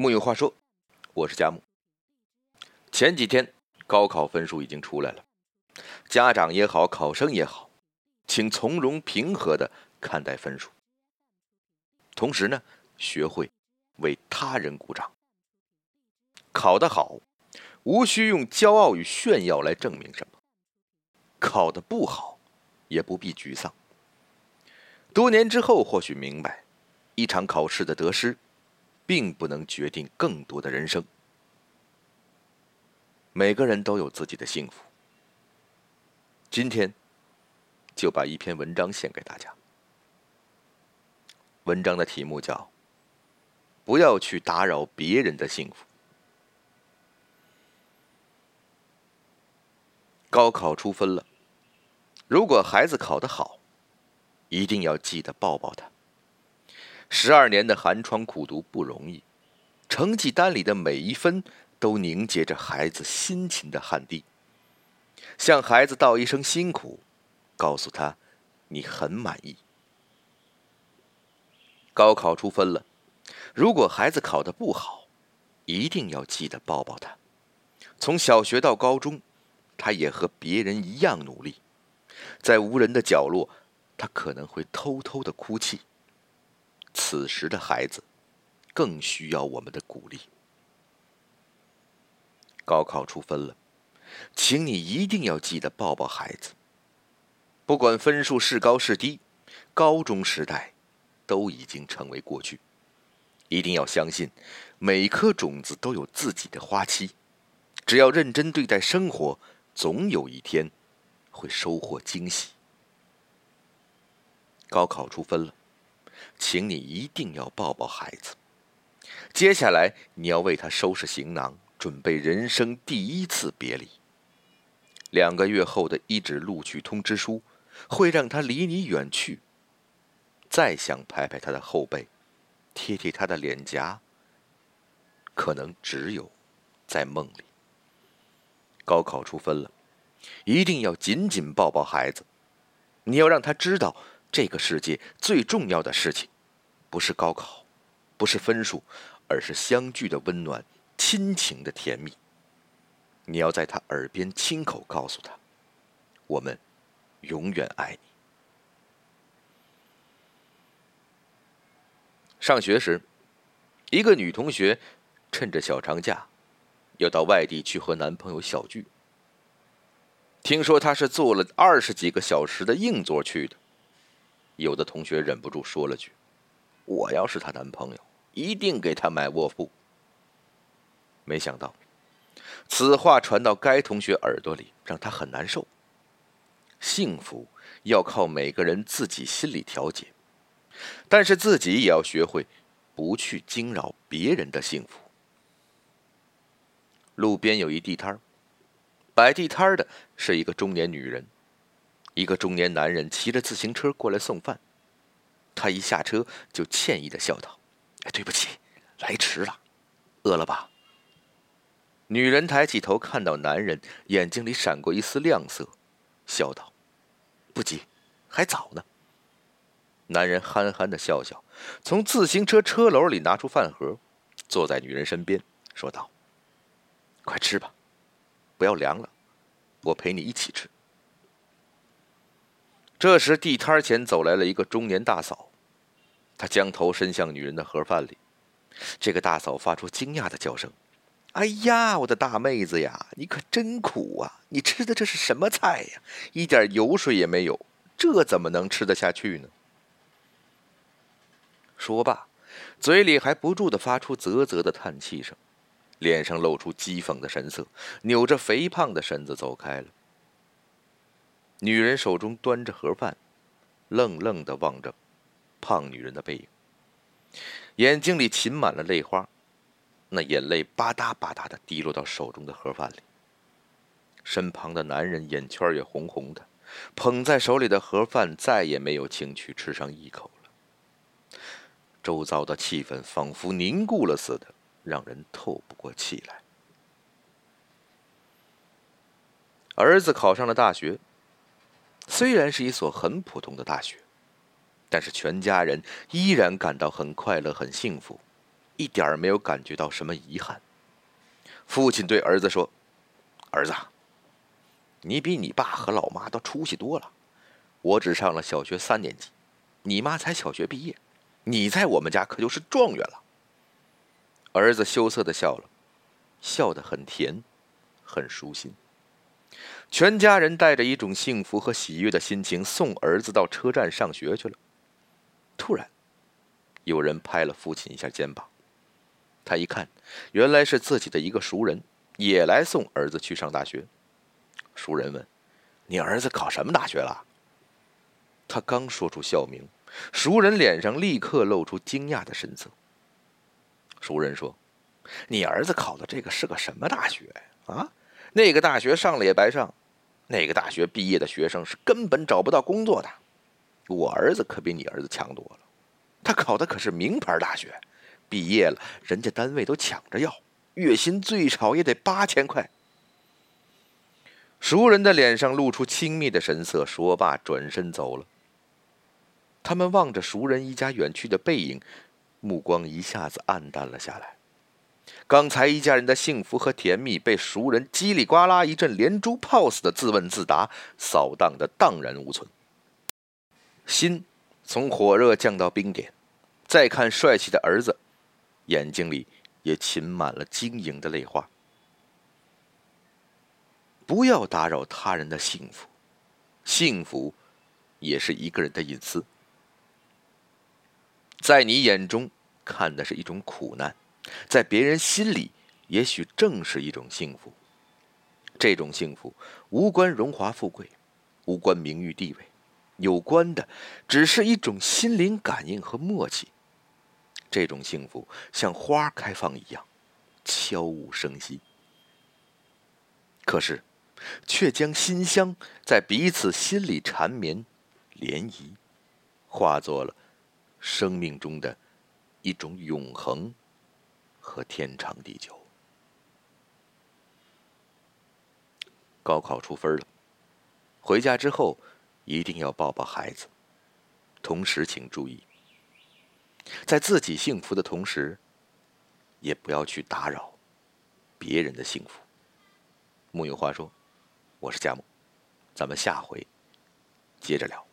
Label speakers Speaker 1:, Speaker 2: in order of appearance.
Speaker 1: 木有话说，我是佳木。前几天高考分数已经出来了，家长也好，考生也好，请从容平和的看待分数。同时呢，学会为他人鼓掌。考得好，无需用骄傲与炫耀来证明什么；考得不好，也不必沮丧。多年之后，或许明白，一场考试的得失。并不能决定更多的人生。每个人都有自己的幸福。今天，就把一篇文章献给大家。文章的题目叫《不要去打扰别人的幸福》。高考出分了，如果孩子考得好，一定要记得抱抱他。十二年的寒窗苦读不容易，成绩单里的每一分都凝结着孩子辛勤的汗滴。向孩子道一声辛苦，告诉他你很满意。高考出分了，如果孩子考得不好，一定要记得抱抱他。从小学到高中，他也和别人一样努力，在无人的角落，他可能会偷偷的哭泣。此时的孩子，更需要我们的鼓励。高考出分了，请你一定要记得抱抱孩子。不管分数是高是低，高中时代都已经成为过去。一定要相信，每颗种子都有自己的花期。只要认真对待生活，总有一天会收获惊喜。高考出分了。请你一定要抱抱孩子。接下来，你要为他收拾行囊，准备人生第一次别离。两个月后的一纸录取通知书，会让他离你远去。再想拍拍他的后背，贴贴他的脸颊，可能只有在梦里。高考出分了，一定要紧紧抱抱孩子。你要让他知道。这个世界最重要的事情，不是高考，不是分数，而是相聚的温暖，亲情的甜蜜。你要在他耳边亲口告诉他：“我们永远爱你。”上学时，一个女同学趁着小长假，要到外地去和男朋友小聚。听说她是坐了二十几个小时的硬座去的。有的同学忍不住说了句：“我要是她男朋友，一定给她买卧铺。”没想到，此话传到该同学耳朵里，让他很难受。幸福要靠每个人自己心理调节，但是自己也要学会不去惊扰别人的幸福。路边有一地摊摆地摊的是一个中年女人。一个中年男人骑着自行车过来送饭，他一下车就歉意的笑道：“，对不起，来迟了，饿了吧？”女人抬起头，看到男人眼睛里闪过一丝亮色，笑道：“不急，还早呢。”男人憨憨的笑笑，从自行车车篓里拿出饭盒，坐在女人身边，说道：“快吃吧，不要凉了，我陪你一起吃。”这时，地摊前走来了一个中年大嫂，她将头伸向女人的盒饭里。这个大嫂发出惊讶的叫声：“哎呀，我的大妹子呀，你可真苦啊！你吃的这是什么菜呀？一点油水也没有，这怎么能吃得下去呢？”说罢，嘴里还不住的发出啧啧的叹气声，脸上露出讥讽的神色，扭着肥胖的身子走开了。女人手中端着盒饭，愣愣的望着胖女人的背影，眼睛里噙满了泪花，那眼泪吧嗒吧嗒的滴落到手中的盒饭里。身旁的男人眼圈也红红的，捧在手里的盒饭再也没有情趣吃上一口了。周遭的气氛仿佛凝固了似的，让人透不过气来。儿子考上了大学。虽然是一所很普通的大学，但是全家人依然感到很快乐、很幸福。一点没有感觉到什么遗憾。父亲对儿子说：“儿子，你比你爸和老妈都出息多了。我只上了小学三年级，你妈才小学毕业，你在我们家可就是状元了。”儿子羞涩的笑了，笑得很甜，很舒心。全家人带着一种幸福和喜悦的心情送儿子到车站上学去了。突然，有人拍了父亲一下肩膀。他一看，原来是自己的一个熟人，也来送儿子去上大学。熟人问：“你儿子考什么大学了？”他刚说出校名，熟人脸上立刻露出惊讶的神色。熟人说：“你儿子考的这个是个什么大学啊？那个大学上了也白上，那个大学毕业的学生是根本找不到工作的。我儿子可比你儿子强多了，他考的可是名牌大学。”毕业了，人家单位都抢着要，月薪最少也得八千块。熟人的脸上露出轻蔑的神色，说罢转身走了。他们望着熟人一家远去的背影，目光一下子暗淡了下来。刚才一家人的幸福和甜蜜，被熟人叽里呱啦一阵连珠炮似的自问自答扫荡的荡然无存。心从火热降到冰点，再看帅气的儿子。眼睛里也噙满了晶莹的泪花。不要打扰他人的幸福，幸福也是一个人的隐私。在你眼中看的是一种苦难，在别人心里也许正是一种幸福。这种幸福无关荣华富贵，无关名誉地位，有关的只是一种心灵感应和默契。这种幸福像花开放一样，悄无声息，可是，却将馨香在彼此心里缠绵、涟漪，化作了生命中的一种永恒和天长地久。高考出分了，回家之后一定要抱抱孩子，同时请注意。在自己幸福的同时，也不要去打扰别人的幸福。木有话说，我是佳木，咱们下回接着聊。